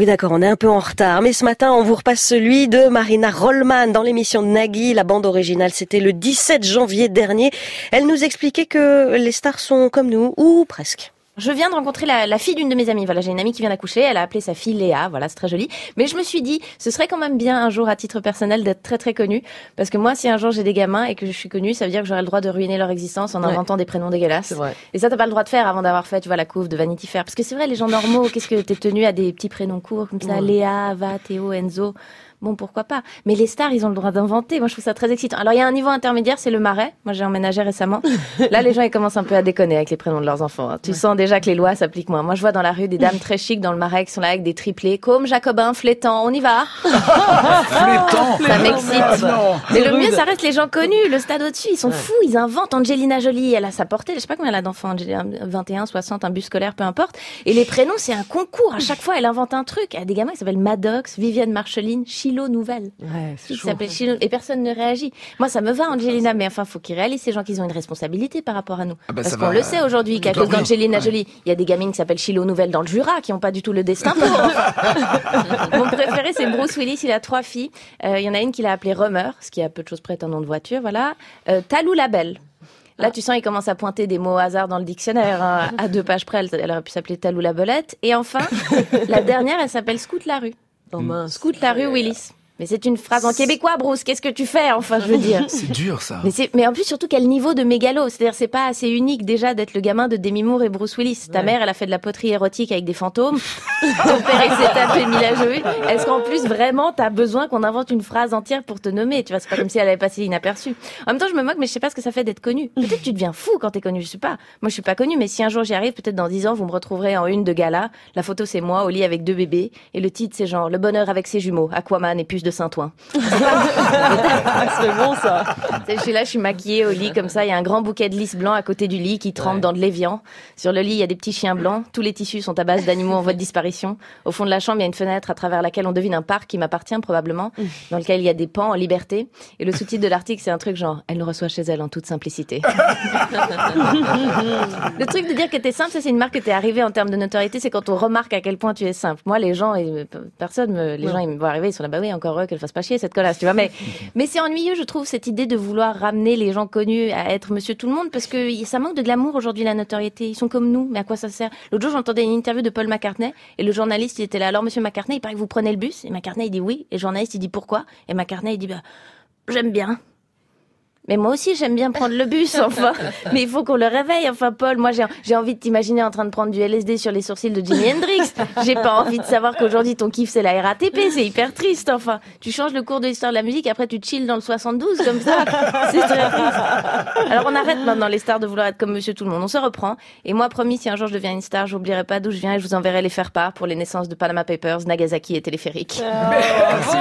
Oui, d'accord, on est un peu en retard, mais ce matin, on vous repasse celui de Marina Rollman dans l'émission de Nagui. La bande originale, c'était le 17 janvier dernier. Elle nous expliquait que les stars sont comme nous, ou presque. Je viens de rencontrer la, fille d'une de mes amies. Voilà, j'ai une amie qui vient d'accoucher. Elle a appelé sa fille Léa. Voilà, c'est très joli. Mais je me suis dit, ce serait quand même bien un jour, à titre personnel, d'être très très connue. Parce que moi, si un jour j'ai des gamins et que je suis connue, ça veut dire que j'aurai le droit de ruiner leur existence en inventant des prénoms dégueulasses. Vrai. Et ça, t'as pas le droit de faire avant d'avoir fait, tu vois, la couve de Vanity Fair. Parce que c'est vrai, les gens normaux, qu'est-ce que t'es tenu à des petits prénoms courts comme ça, Léa, Ava, Théo, Enzo bon, pourquoi pas. Mais les stars, ils ont le droit d'inventer. Moi, je trouve ça très excitant. Alors, il y a un niveau intermédiaire, c'est le marais. Moi, j'ai emménagé récemment. Là, les gens, ils commencent un peu à déconner avec les prénoms de leurs enfants. Hein. Tu sens déjà que les lois s'appliquent moins. Moi, je vois dans la rue des dames très chics dans le marais qui sont là avec des triplés, comme Jacobin, Flétan. On y va. Flétan. Ça m'excite. Mais le mieux, ça reste les gens connus. Le stade au-dessus, ils sont fous. Ils inventent. Angelina Jolie, elle a sa portée. Je sais pas combien elle a d'enfants. 21, 60, un bus scolaire, peu importe. Et les prénoms, c'est un concours. À chaque fois, elle invente un truc. Y a des gamins qui s'appellent Maddox, Vivienne Marceline, Chilo Nouvelle. Ouais, s'appelle Chilo et personne ne réagit. Moi, ça me va, Angelina, mais enfin, faut qu'ils réalisent ces gens qu'ils ont une responsabilité par rapport à nous. Ah bah, Parce qu'on va. le sait aujourd'hui qu'à cause d'Angelina Ouais. Jolie, il y a des gamines qui s'appellent Chilo Nouvelle dans le Jura qui n'ont pas du tout le destin pour. Mon préféré, c'est Bruce Willis. Il a trois filles. Euh, Il y en a une qu'il a appelée Rummer, ce qui a peu de choses près est un nom de voiture, voilà. Euh, Talou Labelle. Là, tu sens, il commence à pointer des mots au hasard dans le dictionnaire. hein. À deux pages près, elle, elle aurait pu s'appeler Talou la Belette. Et enfin, la dernière, elle s'appelle Scout la rue. Oh mince. Scout la rue Willis. Mais c'est une phrase en québécois, Bruce. Qu'est-ce que tu fais, enfin, je veux dire. C'est dur ça. Mais, c'est, mais en plus, surtout, quel niveau de mégalo. C'est-à-dire, c'est pas assez unique déjà d'être le gamin de Demi Moore et Bruce Willis. Ta mère, elle a fait de la poterie érotique avec des fantômes. Ton père, il s'est tapé Mila. Est-ce qu'en plus, vraiment, t'as besoin qu'on invente une phrase entière pour te nommer? Tu vois, c'est pas comme si elle avait passé inaperçue. En même temps, je me moque, mais je sais pas ce que ça fait d'être connu. Peut-être que tu deviens fou quand t'es connu, je sais pas. Moi, je suis pas connue, mais si un jour j'y arrive, peut-être dans dix ans, vous me retrouverez en une de gala. La photo, c'est moi au lit avec deux bébés. Et le titre, c'est genre, le bonheur avec ses jumeaux, Aquaman et puce de Saint-Ouen. c'est bon ça. Je suis là, je suis maquillée au lit comme ça. Il y a un grand bouquet de lys blanc à côté du lit qui trempe dans de l'évian. Sur le lit, il y a des petits chiens blancs. Tous les tissus sont à base d'animaux en voie de disparition. Au fond de la chambre, il y a une fenêtre à travers laquelle on devine un parc qui m'appartient probablement, dans lequel il y a des pans en liberté. Et le sous-titre de l'article, c'est un truc genre Elle le reçoit chez elle en toute simplicité. le truc de dire que t'es simple, ça c'est une marque que t'es arrivé en termes de notoriété. C'est quand on remarque à quel point tu es simple. Moi, les gens, et personne, me, les gens, ils me voient arriver, ils sont là, bah oui, encore eux, qu'elle fasse pas chier cette connasse, tu vois. Mais, mais c'est ennuyeux, je trouve, cette idée de vouloir ramener les gens connus à être Monsieur Tout le Monde, parce que ça manque de glamour aujourd'hui la notoriété. Ils sont comme nous, mais à quoi ça sert? L'autre jour, j'entendais une interview de Paul McCartney et le journaliste, il était là. Alors, Monsieur McCartney, il paraît que vous prenez le bus. Et McCartney, il dit oui. Et le journaliste, il dit pourquoi? Et McCartney, il dit bah j'aime bien. Mais moi aussi, j'aime bien prendre le bus, enfin. Mais il faut qu'on le réveille, enfin, Paul. Moi, j'ai, j'ai envie de t'imaginer en train de prendre du LSD sur les sourcils de Jimi Hendrix. J'ai pas envie de savoir qu'aujourd'hui, ton kiff, c'est la RATP. C'est hyper triste, enfin. Tu changes le cours de l'histoire de la musique, après, tu chill dans le 72, comme ça. C'est très triste. Alors, on arrête maintenant, les stars, de vouloir être comme monsieur tout le monde. On se reprend. Et moi, promis, si un jour je deviens une star, j'oublierai pas d'où je viens et je vous enverrai les faire part pour les naissances de Panama Papers, Nagasaki et Téléphérique. Merci.